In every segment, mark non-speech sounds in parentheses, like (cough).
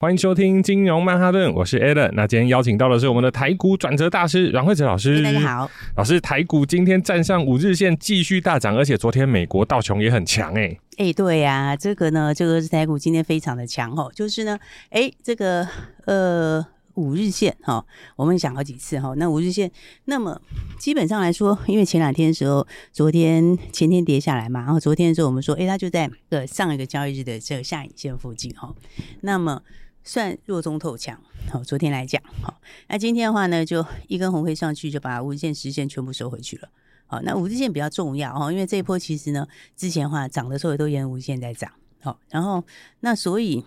欢迎收听金融曼哈顿，我是 Alan。那今天邀请到的是我们的台股转折大师阮慧哲老师。大家好，老师，台股今天站上五日线，继续大涨，而且昨天美国道琼也很强哎。哎，对呀、啊，这个呢，这个是台股今天非常的强哦。就是呢，哎，这个呃五日线哈、哦，我们讲好几次哈、哦。那五日线，那么基本上来说，因为前两天的时候，昨天前天跌下来嘛，然后昨天的时候我们说，哎，它就在呃上一个交易日的这个下影线附近哈、哦。那么算弱中透强，好，昨天来讲，好，那今天的话呢，就一根红黑上去，就把五日线、十线全部收回去了，好，那五日线比较重要哈，因为这一波其实呢，之前的话涨的时候也都沿五日线在涨，好，然后那所以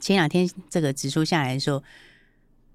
前两天这个指数下来的时候，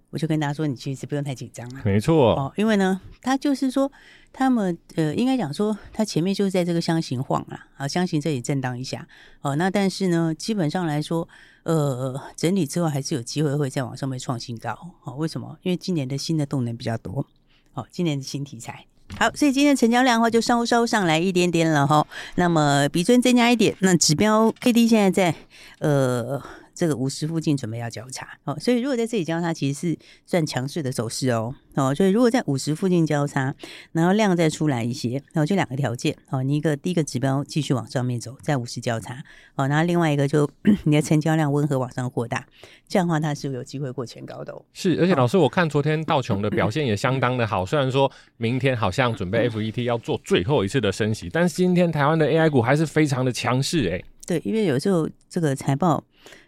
我就跟大家说，你其实不用太紧张了，没错，哦，因为呢，他就是说。他们呃，应该讲说，他前面就是在这个箱型晃啦，啊，箱型这里震荡一下，哦，那但是呢，基本上来说，呃，整理之后还是有机会会再往上面创新高，哦，为什么？因为今年的新的动能比较多，哦，今年的新题材，好，所以今天成交量的话就稍稍上来一点点了哈，那么比尊增加一点，那指标 K D 现在在呃。这个五十附近准备要交叉哦，所以如果在这里交叉，其实是算强势的走势哦哦，所以如果在五十附近交叉，然后量再出来一些，然后就两个条件哦，你一个第一个指标继续往上面走，在五十交叉哦，然后另外一个就 (coughs) 你的成交量温和往上扩大，这样的话它是有机会过前高的哦。是，而且老师，我看昨天道琼的表现也相当的好，虽然说明天好像准备 FET 要做最后一次的升息，但是今天台湾的 AI 股还是非常的强势哎。对，因为有时候这个财报。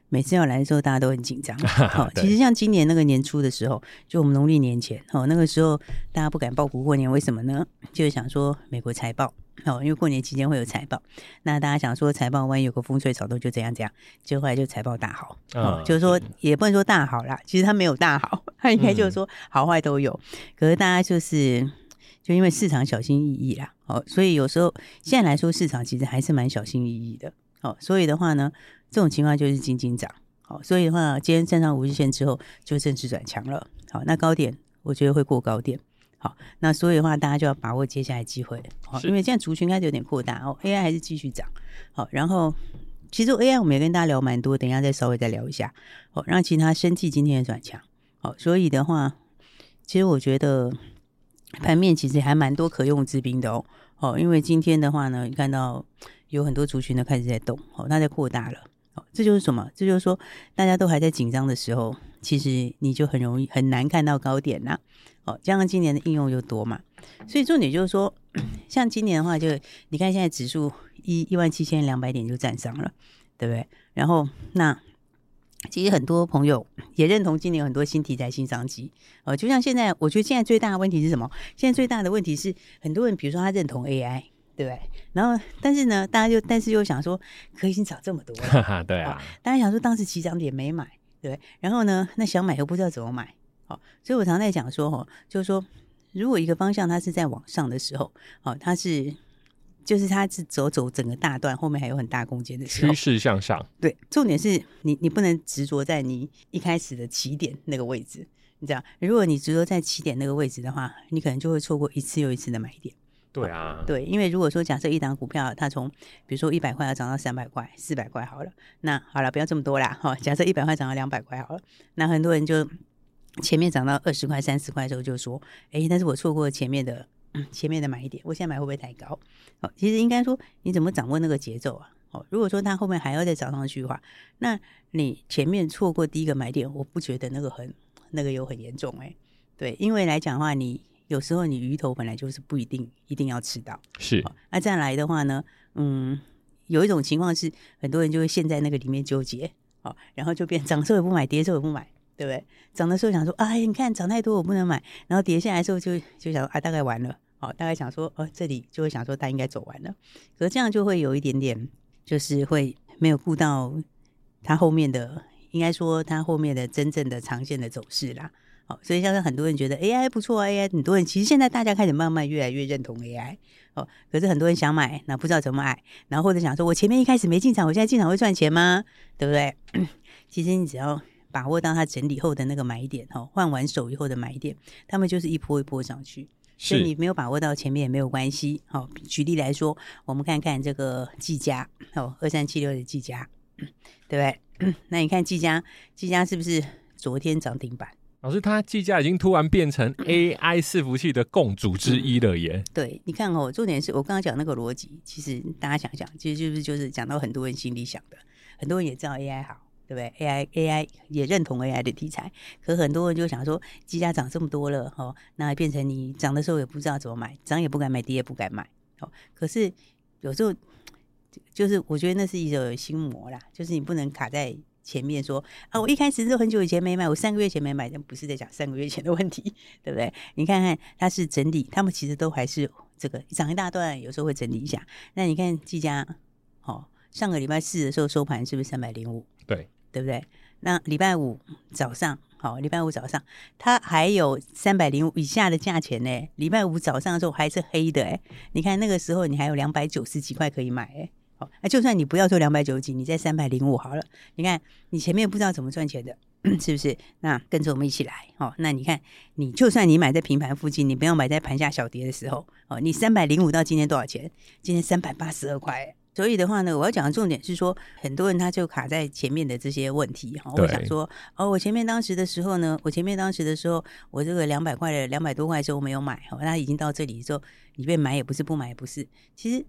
每次要来的时候，大家都很紧张。(laughs) 好，其实像今年那个年初的时候，就我们农历年前，哦，那个时候大家不敢报股过年，为什么呢？就是想说美国财报，哦，因为过年期间会有财报，那大家想说财报万一有个风吹草动，就怎样怎样，结果后来就财报大好，哦，就是说也不能说大好啦，其实它没有大好，它应该就是说好坏都有。可是大家就是就因为市场小心翼翼啦，哦，所以有时候现在来说市场其实还是蛮小心翼翼的，哦，所以的话呢。这种情况就是仅仅涨，好，所以的话，今天站上五日线之后就正式转强了，好，那高点我觉得会过高点，好，那所以的话，大家就要把握接下来机会，好，因为现在族群开始有点扩大哦，AI 还是继续涨，好，然后其实 AI 我们也跟大家聊蛮多，等一下再稍微再聊一下，好，让其他生技今天也转强，好，所以的话，其实我觉得盘面其实还蛮多可用之兵的哦，哦，因为今天的话呢，你看到有很多族群都开始在动，哦，它在扩大了。哦这就是什么？这就是说，大家都还在紧张的时候，其实你就很容易很难看到高点呐。哦，加上今年的应用又多嘛，所以重点就是说，像今年的话就，就你看现在指数一一万七千两百点就站上了，对不对？然后那其实很多朋友也认同今年有很多新题材、新商机。哦，就像现在，我觉得现在最大的问题是什么？现在最大的问题是很多人，比如说他认同 AI。对不对？然后，但是呢，大家就但是又想说，可以已经涨这么多了，对啊。大家想说，当时起涨点没买，对。然后呢，那想买又不知道怎么买，好。所以我常在讲说，哦，就是说，如果一个方向它是在往上的时候，哦，它是就是它是走走整个大段，后面还有很大空间的时候，趋势向上。对，重点是你你不能执着在你一开始的起点那个位置，你知道，如果你执着在起点那个位置的话，你可能就会错过一次又一次的买点。对啊，对，因为如果说假设一档股票它从比如说一百块要涨到三百块、四百块好了，那好了，不要这么多啦，哈。假设一百块涨到两百块好了，那很多人就前面涨到二十块、三十块的时候就说，哎，但是我错过了前面的前面的买一点，我现在买会不会太高？哦，其实应该说你怎么掌握那个节奏啊？哦，如果说它后面还要再涨上去的话，那你前面错过第一个买点，我不觉得那个很那个有很严重哎，对，因为来讲的话你。有时候你鱼头本来就是不一定一定要吃到，是。那再来的话呢，嗯，有一种情况是很多人就会陷在那个里面纠结，好，然后就变涨的时候也不买，跌的时候也不买，对不对？涨的时候想说，哎，你看涨太多我不能买，然后跌下来的时候就就想说啊，大概完了，好，大概想说哦，这里就会想说它应该走完了，可是这样就会有一点点，就是会没有顾到它后面的，应该说它后面的真正的长线的走势啦。哦，所以像是很多人觉得 AI 不错啊，AI 很多人其实现在大家开始慢慢越来越认同 AI 哦，可是很多人想买，那不知道怎么买，然后或者想说我前面一开始没进场，我现在进场会赚钱吗？对不对？(clears throat) 其实你只要把握到它整理后的那个买点，哦，换完手以后的买点，他们就是一波一波上去。所以你没有把握到前面也没有关系。好，举例来说，我们看看这个技嘉，哦，二三七六的技嘉，对不对？(clears throat) 那你看技嘉，技嘉是不是昨天涨停板？老师，他技嘉已经突然变成 AI 伺服器的共主之一了耶！对，你看哦，重点是我刚刚讲那个逻辑，其实大家想想，其实就是就是讲到很多人心里想的，很多人也知道 AI 好，对不对？AI AI 也认同 AI 的题材，可很多人就想说，技嘉涨这么多了，哦，那变成你涨的时候也不知道怎么买，涨也不敢买，跌也不敢买，哦，可是有时候就是我觉得那是一种心魔啦，就是你不能卡在。前面说啊，我一开始是很久以前没买，我三个月前没买，但不是在讲三个月前的问题，对不对？你看看它是整理，他们其实都还是这个涨一大段，有时候会整理一下。那你看技嘉，哦，上个礼拜四的时候收盘是不是三百零五？对，对不对？那礼拜五早上，好，礼拜五早上它还有三百零五以下的价钱呢。礼拜五早上的时候还是黑的，哎，你看那个时候你还有两百九十几块可以买，哎。好，那就算你不要做两百九十几，你在三百零五好了。你看，你前面不知道怎么赚钱的，(clears throat) 是不是？那跟着我们一起来。哦，那你看，你就算你买在平盘附近，你不要买在盘下小跌的时候。哦，你三百零五到今天多少钱？今天三百八十二块。所以的话呢，我要讲的重点是说，很多人他就卡在前面的这些问题。哈，我想说，哦，我前面当时的时候呢，我前面当时的时候，我这个两百块的两百多块的时候我没有买。哦，那已经到这里之后，你被买也不是，不买也不是。其实。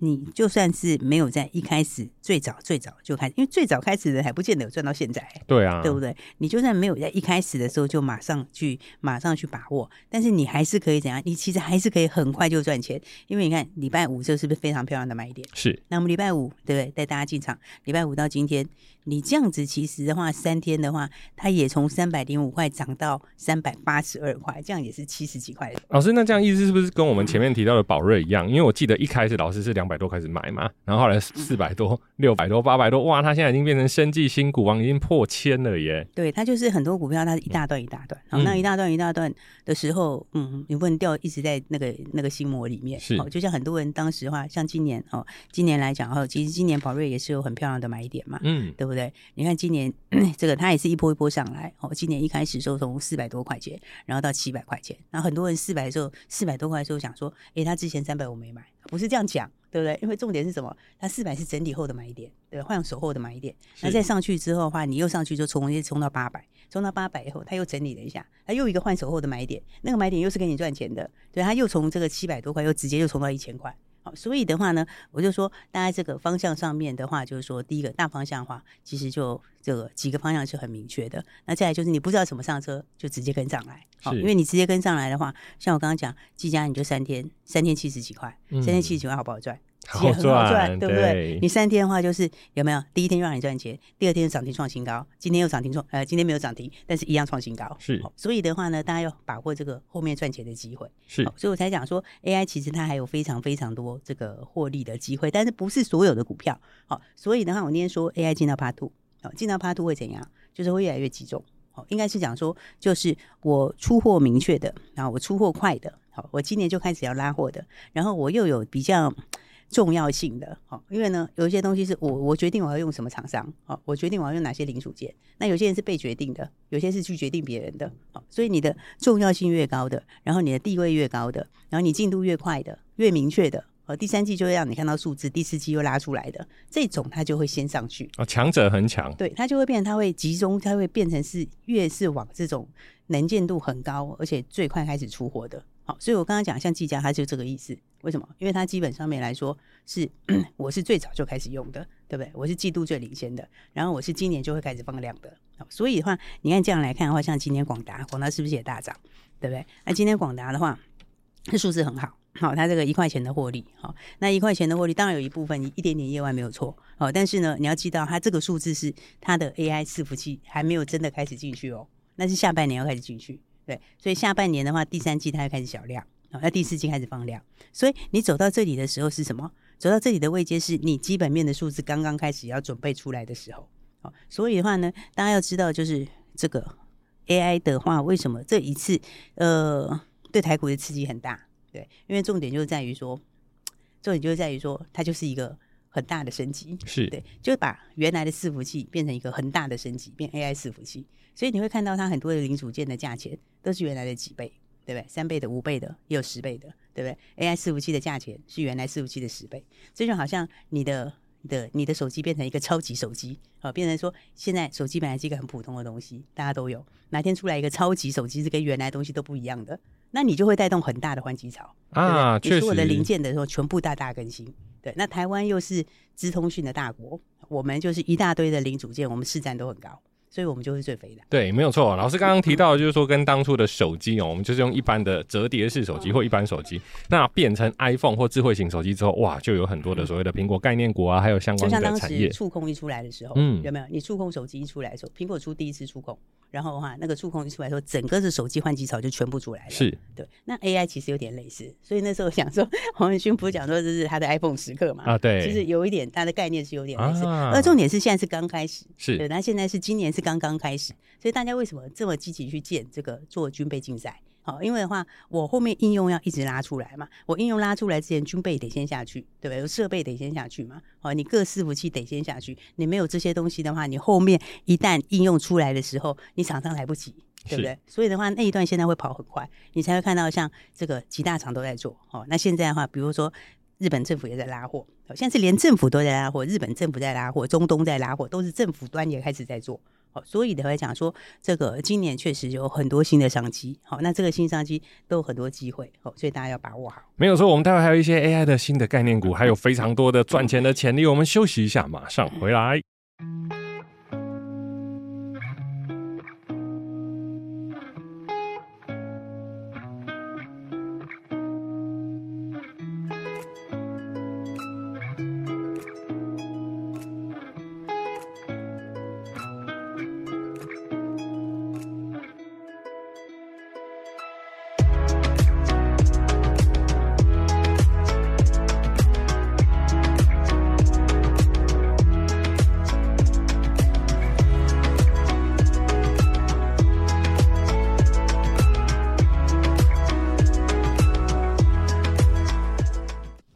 你就算是没有在一开始最早最早就开始，因为最早开始的还不见得有赚到现在，对啊，对不对？你就算没有在一开始的时候就马上去马上去把握，但是你还是可以怎样？你其实还是可以很快就赚钱，因为你看礼拜五这是不是非常漂亮的买点？是。那我们礼拜五对不对？带大家进场，礼拜五到今天，你这样子其实的话，三天的话，它也从三百零五块涨到三百八十二块，这样也是七十几块。老师，那这样意思是不是跟我们前面提到的宝瑞一样？因为我记得一开始老师是两。百多开始买嘛，然后后来四百多、六百多、八百多，哇，它现在已经变成生计新股王，已经破千了耶！对，它就是很多股票，它是一大段一大段，好、嗯，那一大段一大段的时候，嗯，你不能掉一直在那个那个心魔里面，是，就像很多人当时的话，像今年哦，今年来讲哦，其实今年宝瑞也是有很漂亮的买点嘛，嗯，对不对？你看今年 (clears throat) 这个它也是一波一波上来，哦，今年一开始时候从四百多块钱，然后到七百块钱，然后很多人四百的时候，四百多块的时候想说，诶，他之前三百我没买，不是这样讲。对不对？因为重点是什么？它四百是整体后的买点，对，换手后的买点。那再上去之后的话，你又上去就冲，又冲到八百，冲到八百以后，他又整理了一下，他又一个换手后的买点，那个买点又是给你赚钱的，对，他又从这个七百多块又直接又冲到一千块。好，所以的话呢，我就说，大家这个方向上面的话，就是说，第一个大方向的话，其实就这个几个方向是很明确的。那再来就是你不知道怎么上车，就直接跟上来。好，因为你直接跟上来的话，像我刚刚讲，技嘉你就三天，三天七十几块，三天七十几块好不好赚？(laughs) 也很好赚，对不对？对，你三天的话，就是有没有？第一天就让你赚钱，第二天就涨停创新高，今天又涨停创，呃，今天没有涨停，但是一样创新高。是，所以的话呢，大家要把握这个后面赚钱的机会。是，所以我才讲说，AI 其实它还有非常非常多这个获利的机会，但是不是所有的股票。好，所以的话，我那天说 AI 进到 Part Two，好，进到 Part Two 会怎样？就是会越来越集中。好，应该是讲说，就是我出货明确的，然后我出货快的，好，我今年就开始要拉货的，然后我又有比较。重要性的，好，因为呢，有一些东西是我我决定我要用什么厂商，好，我决定我要用哪些零组件。那有些人是被决定的，有些是去决定别人的，好，所以你的重要性越高的，然后你的地位越高的，然后你进度越快的，越明确的，好，第三季就会让你看到数字，第四季又拉出来的这种，它就会先上去。哦，强者很强，对，它就会变成，它会集中，它会变成是越是往这种能见度很高，而且最快开始出货的。所以，我刚刚讲像技嘉，它就这个意思。为什么？因为它基本上面来说是，(clears throat) 我是最早就开始用的，对不对？我是季度最领先的，然后我是今年就会开始放量的。所以的话，你看这样来看的话，像今天广达，广达是不是也大涨？对不对？那今天广达的话，这数字很好，好，它这个一块钱的获利，好，那一块钱的获利，当然有一部分一点点业外没有错，好，但是呢，你要知道，它这个数字是它的 AI 伺服器还没有真的开始进去哦，那是下半年要开始进去。对，所以下半年的话，第三季它要开始小量，啊，那第四季开始放量。所以你走到这里的时候是什么？走到这里的位阶是你基本面的数字刚刚开始要准备出来的时候。好，所以的话呢，大家要知道，就是这个 AI 的话，为什么这一次呃对台股的刺激很大？对，因为重点就在于说，重点就在于说，它就是一个很大的升级，是对，就把原来的伺服器变成一个很大的升级，变 AI 伺服器。所以你会看到它很多的零组件的价钱都是原来的几倍，对不对？三倍的、五倍的，也有十倍的，对不对？AI 伺服器的价钱是原来伺服器的十倍，这就好像你的。的你的手机变成一个超级手机啊，变成说现在手机本来是一个很普通的东西，大家都有。哪天出来一个超级手机，是跟原来东西都不一样的，那你就会带动很大的换机潮啊。对不对？你所有的零件的时候，全部大大更新。对，那台湾又是资通讯的大国，我们就是一大堆的零组件，我们市占都很高。所以我们就是最肥的。对，没有错。老师刚刚提到就是说，跟当初的手机哦，我们就是用一般的折叠式手机或一般手机，那变成 iPhone 或智慧型手机之后，哇，就有很多的所谓的苹果概念股啊，还有相关的产业。就像当时触控一出来的时候，嗯，有没有？你触控手机一出来的时候，苹果出第一次触控，然后的话，那个触控一出来的时候，整个的手机换机潮就全部出来了。是，对。那 AI 其实有点类似，所以那时候想说，黄仁勋不是讲说这是他的 iPhone 时刻嘛？啊，对。其实有一点，它的概念是有点类似，啊、而重点是现在是刚开始，是对。那现在是今年是刚刚开始。所以大家为什么这么积极去建这个做军备竞赛？好，因为的话，我后面应用要一直拉出来嘛。我应用拉出来之前，军备得先下去，对不对？设备得先下去嘛。好，你各伺服器得先下去。你没有这些东西的话，你后面一旦应用出来的时候，你厂商来不及，对不对？所以的话，那一段现在会跑很快，你才会看到像这个几大厂都在做。好，那现在的话，比如说日本政府也在拉货，现在是连政府都在拉货，日本政府在拉货，中东在拉货，都是政府端也开始在做。好，所以的话讲说，这个今年确实有很多新的商机。好，那这个新商机都有很多机会。好，所以大家要把握好。没有错，我们待会还有一些 AI 的新的概念股，还有非常多的赚钱的潜力。我们休息一下，马上回来。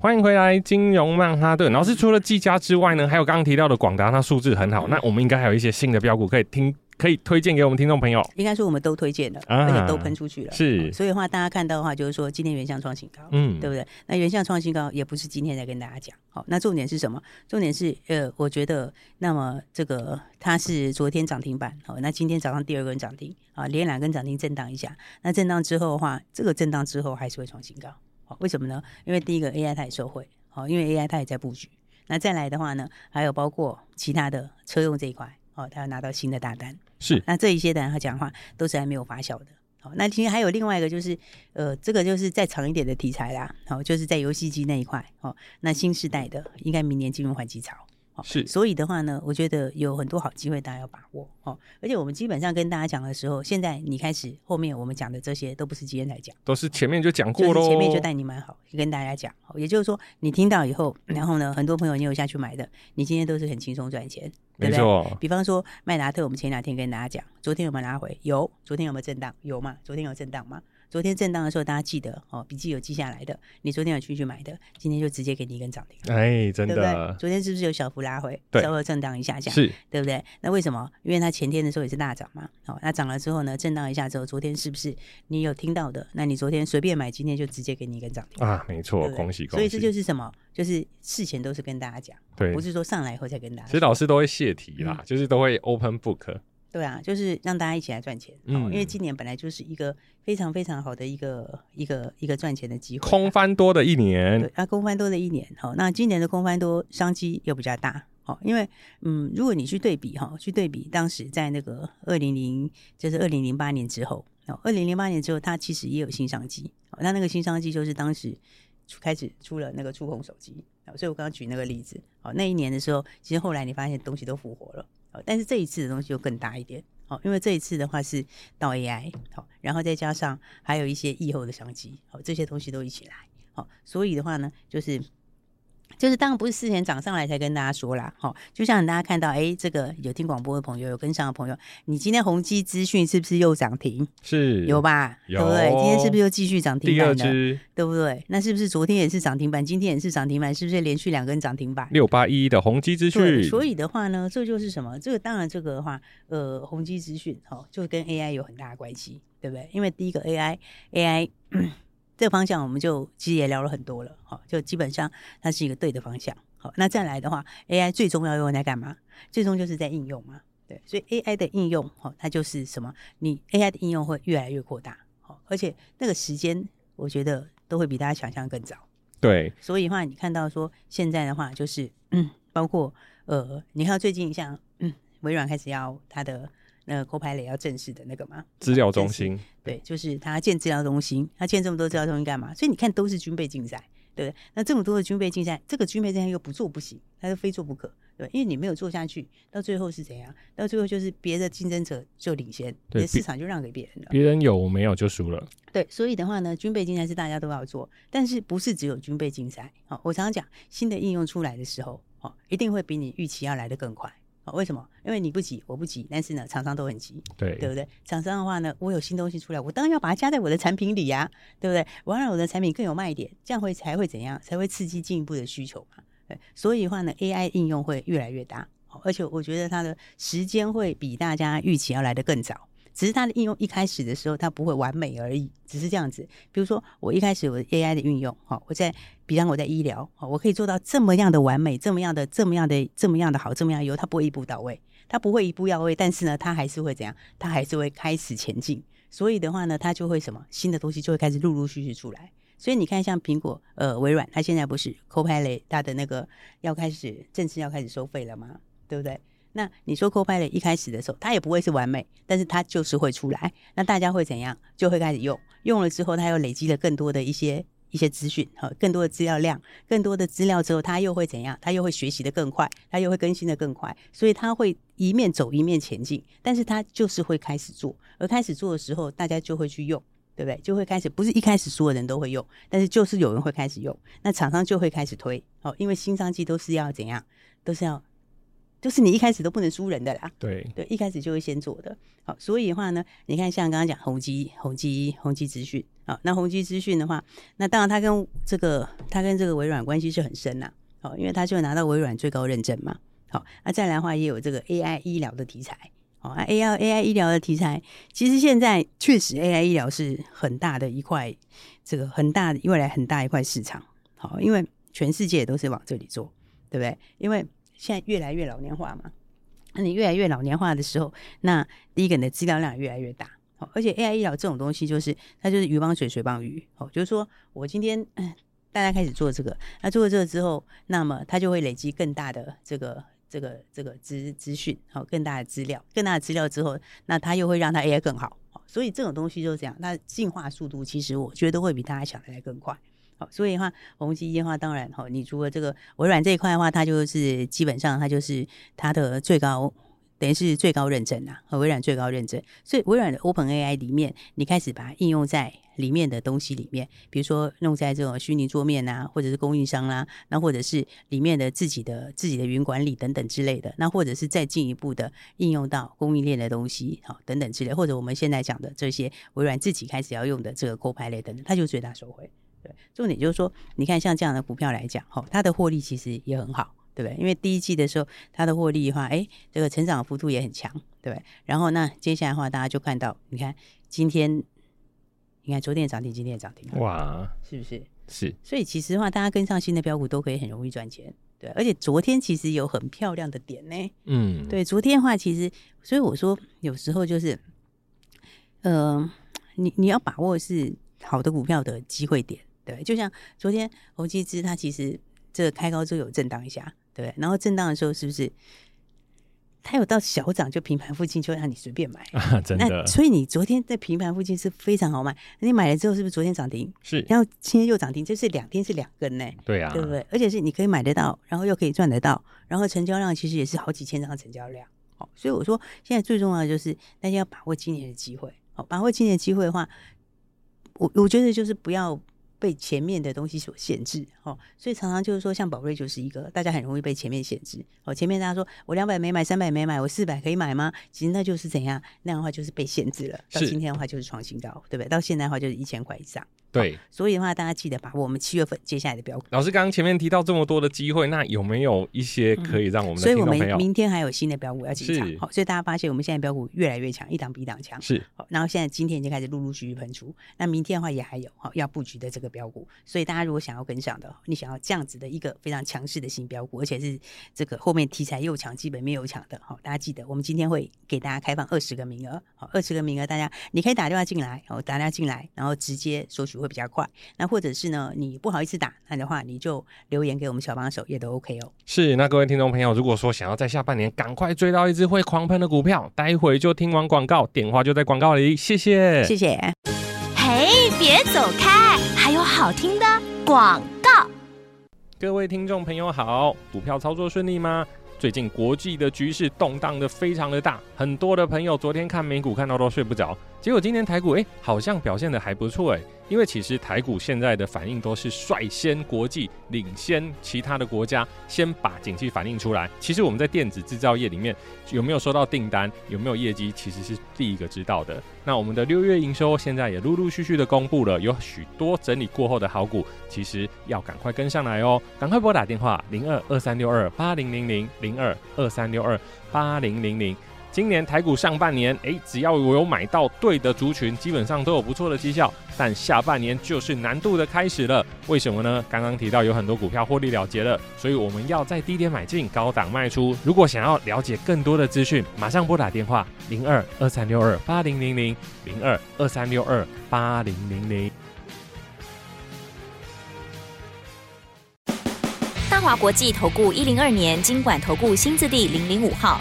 欢迎回来，金融曼哈顿。老师除了技嘉之外呢，还有刚刚提到的广达，它数字很好。那我们应该还有一些新的标股可以听，可以推荐给我们听众朋友。应该说我们都推荐了，啊、而且都喷出去了。是，所以的话，大家看到的话，就是说今天原相创新高，嗯，对不对？那原相创新高也不是今天在跟大家讲。好，那重点是什么？重点是呃，我觉得那么这个它是昨天涨停板，好，那今天早上第二根涨停啊，连两根涨停震荡一下。那震荡之后的话，这个震荡之后还是会创新高。好，为什么呢？因为第一个 AI 它也受惠，好，因为 AI 它也在布局。那再来的话呢，还有包括其他的车用这一块，哦，它要拿到新的大单。是，那这一些的人他讲话都是还没有发酵的。好，那其实还有另外一个就是，呃，这个就是再长一点的题材啦。好，就是在游戏机那一块，哦，那新世代的应该明年进入换机潮。是，所以的话呢，我觉得有很多好机会，大家要把握哦。而且我们基本上跟大家讲的时候，现在你开始后面我们讲的这些都不是今天才讲，都是前面就讲过喽。前面就带你买好，跟大家讲。也就是说，你听到以后，然后呢，很多朋友你有下去买的，你今天都是很轻松赚钱，对不对？比方说麦达特，我们前两天跟大家讲，昨天有没有拿回？有。昨天有没有震荡？有吗？昨天有震荡吗？昨天震荡的时候，大家记得哦，笔记有记下来的。你昨天有去去买的，今天就直接给你一根涨停。哎，真的。对对？昨天是不是有小幅拉回？对，稍微震荡一下下，是，对不对？那为什么？因为它前天的时候也是大涨嘛。哦，那涨了之后呢，震荡一下之后，昨天是不是你有听到的？那你昨天随便买，今天就直接给你一根涨停啊！没错，恭喜恭喜。所以这就是什么？就是事前都是跟大家讲，对，不是说上来以后再跟大家讲。其实老师都会泄题啦，嗯、就是都会 open book。对啊，就是让大家一起来赚钱，嗯，因为今年本来就是一个非常非常好的一个一个一个赚钱的机会，空翻多的一年，对啊，空翻多的一年，好，那今年的空翻多商机又比较大，好，因为嗯，如果你去对比哈，去对比当时在那个二零零，就是二零零八年之后，哦，二零零八年之后，它其实也有新商机，好，那那个新商机就是当时开始出了那个触控手机，所以我刚刚举那个例子，好，那一年的时候，其实后来你发现东西都复活了。但是这一次的东西就更大一点，好，因为这一次的话是到 AI，好，然后再加上还有一些疫后的商机，好，这些东西都一起来，好，所以的话呢，就是就是当然不是事前涨上来才跟大家说啦，哦，就像大家看到，哎、欸，这个有听广播的朋友，有跟上的朋友，你今天宏基资讯是不是又涨停？是，有吧？有，对不对？今天是不是又继续涨停板？第二支，对不对？那是不是昨天也是涨停板，今天也是涨停板？是不是连续两根涨停板？六八一的宏基资讯。所以的话呢，这就是什么？这个当然这个的话，呃，宏基资讯，哈，就跟 AI 有很大的关系，对不对？因为第一个 AI，AI。AI 这个方向我们就其实也聊了很多了，好，就基本上它是一个对的方向。好，那再来的话，AI 最终要用来干嘛？最终就是在应用嘛，对，所以 AI 的应用，好，它就是什么？你 AI 的应用会越来越扩大，好，而且那个时间，我觉得都会比大家想象更早。对，所以的话，你看到说现在的话，就是嗯，包括呃，你看最近像嗯，微软开始要它的。那个 Copilot 要正式的那个吗？资料中心，对，就是他建资料中心，他建这么多资料中心干嘛？所以你看，都是军备竞赛，对不对？那这么多的军备竞赛，这个军备竞赛又不做不行，他就非做不可，对，因为你没有做下去，到最后是怎样？到最后就是别的竞争者就领先，对，市场就让给别人了，别人有我没有就输了。对，所以的话呢，军备竞赛是大家都要做，但是不是只有军备竞赛？好，我常常讲，新的应用出来的时候，哦，一定会比你预期要来的更快。为什么？因为你不急，我不急，但是呢，厂商都很急，对，对不对？厂商的话呢，我有新东西出来，我当然要把它加在我的产品里呀、啊，对不对？我要让我的产品更有卖点，这样会才会怎样？才会刺激进一步的需求嘛？对，所以的话呢，AI 应用会越来越大，而且我觉得它的时间会比大家预期要来得更早。只是它的应用一开始的时候，它不会完美而已，只是这样子。比如说，我一开始我的 AI 的运用，好，我在，比方我在医疗，好，我可以做到这么样的完美，这么样的，这么样的，这么样的好，这么样优，它不会一步到位，它不会一步到位，但是呢，它还是会怎样？它还是会开始前进。所以的话呢，它就会什么？新的东西就会开始陆陆续续出来。所以你看，像苹果、呃，微软，它现在不是 Copilot 它的那个要开始正式要开始收费了吗？对不对？那你说 Copilot 一开始的时候，它也不会是完美，但是它就是会出来。那大家会怎样？就会开始用，用了之后，它又累积了更多的一些一些资讯，哈，更多的资料量，更多的资料之后，它又会怎样？它又会学习的更快，它又会更新的更快，所以它会一面走一面前进。但是它就是会开始做，而开始做的时候，大家就会去用，对不对？就会开始，不是一开始所有人都会用，但是就是有人会开始用，那厂商就会开始推，哦，因为新商机都是要怎样？都是要。就是你一开始都不能输人的啦，对对，一开始就会先做的。好，所以的话呢，你看像刚刚讲宏基、宏基、宏基资讯，啊，那宏基资讯的话，那当然它跟这个它跟这个微软关系是很深呐，好，因为它就拿到微软最高认证嘛。好，那再来的话也有这个 AI 医疗的题材，好，AI AI 医疗的题材，其实现在确实 AI 医疗是很大的一块，这个很大的未来很大一块市场。好，因为全世界都是往这里做，对不对？因为现在越来越老年化嘛，那你越来越老年化的时候，那第一个你的资料量越来越大，好，而且 AI 医疗这种东西就是它就是鱼帮水，水帮鱼，好，就是说我今天大家开始做这个，那做了这个之后，那么它就会累积更大的这个这个这个资资讯，好，更大的资料，更大的资料之后，那它又会让它 AI 更好，好，所以这种东西就是这样，它进化速度其实我觉得会比大家想的来更快。好，所以的话，宏碁的话，当然哈，你除了这个微软这一块的话，它就是基本上它就是它的最高，等于是最高认证啦，和微软最高认证。所以微软的 Open AI 里面，你开始把它应用在里面的东西里面，比如说弄在这种虚拟桌面啊，或者是供应商啦、那或者是里面的自己的自己的云管理等等之类的，那或者是再进一步的应用到供应链的东西，好，等等之类，或者我们现在讲的这些微软自己开始要用的这个 Copilot 等等，它就是最大受惠。对，重点就是说，你看像这样的股票来讲，哈，它的获利其实也很好，对不对？因为第一季的时候，它的获利的话，哎，这个成长幅度也很强，对不对？然后那接下来的话，大家就看到，你看今天，你看昨天涨停，今天也涨停，哇，是不是？是。所以其实的话，大家跟上新的标股都可以很容易赚钱，对。而且昨天其实有很漂亮的点呢，嗯，对。昨天的话，其实所以我说有时候就是，你你要把握是好的股票的机会点。对，就像昨天宏碁资，它其实这个开高之后有震荡一下，对，然后震荡的时候是不是它有到小涨就平盘附近就让你随便买啊？真的。那所以你昨天在平盘附近是非常好买，你买了之后是不是昨天涨停？是，然后今天又涨停，就是两天是两根呢？对啊，对不对？而且是你可以买得到，然后又可以赚得到，然后成交量其实也是好几千张的成交量。好，所以我说现在最重要的就是大家要把握今年的机会。好，把握今年的机会的话，我我觉得就是不要。被前面的东西所限制，哦，所以常常就是说，像宝瑞就是一个大家很容易被前面限制，哦，前面大家说我两百没买，三百没买，我四百可以买吗？其实那就是怎样，那样的话就是被限制了。到今天的话就是创新高，对不对？到现在的话就是一千块以上。对，所以的话，大家记得把握我们七月份接下来的标股。老师刚刚前面提到这么多的机会，那有没有一些可以让我们？所以我们明天还有新的标股要进场。好，所以大家发现我们现在标股越来越强，一档比一档强。是，好，然后现在今天已经开始陆陆续续喷出，那明天的话也还有好要布局的这个标股。所以大家如果想要跟上的，你想要这样子的一个非常强势的新标股，而且是这个后面题材又强、基本面又强的，好，大家记得我们今天会给大家开放二十个名额，好，二十个名额，大家你可以打电话进来，好，打电话进来，然后直接索取会比较快。那或者是呢，你不好意思打，那的话你就留言给我们小帮手也都 OK 哦。是，那各位听众朋友，如果说想要在下半年赶快追到一只会狂喷的股票，待会就听完广告，电话就在广告里，谢谢，谢谢。嘿，别走开，还有好听的广告。各位听众朋友好，股票操作顺利吗？最近国际的局势动荡的非常的大，很多的朋友昨天看美股看到都睡不着，结果今天台股哎、好像表现得还不错哎。因为其实台股现在的反应都是率先国际领先其他的国家，先把景气反映出来。其实我们在电子制造业里面有没有收到订单，有没有业绩，其实是第一个知道的。那我们的六月营收现在也陆陆续续的公布了，有许多整理过后的好股，其实要赶快跟上来哦，赶快拨打电话零二二三六二八零零零零二二三六二八零零零。今年台股上半年，诶，只要我有买到对的族群，基本上都有不错的绩效。但下半年就是难度的开始了，为什么呢？刚刚提到有很多股票获利了结了，所以我们要在低点买进，高档卖出。如果想要了解更多的资讯，马上拨打电话零二二三六二八零零零零二二三六二八零零零。大华国际投顾一零二年金管投顾新字第零零五号。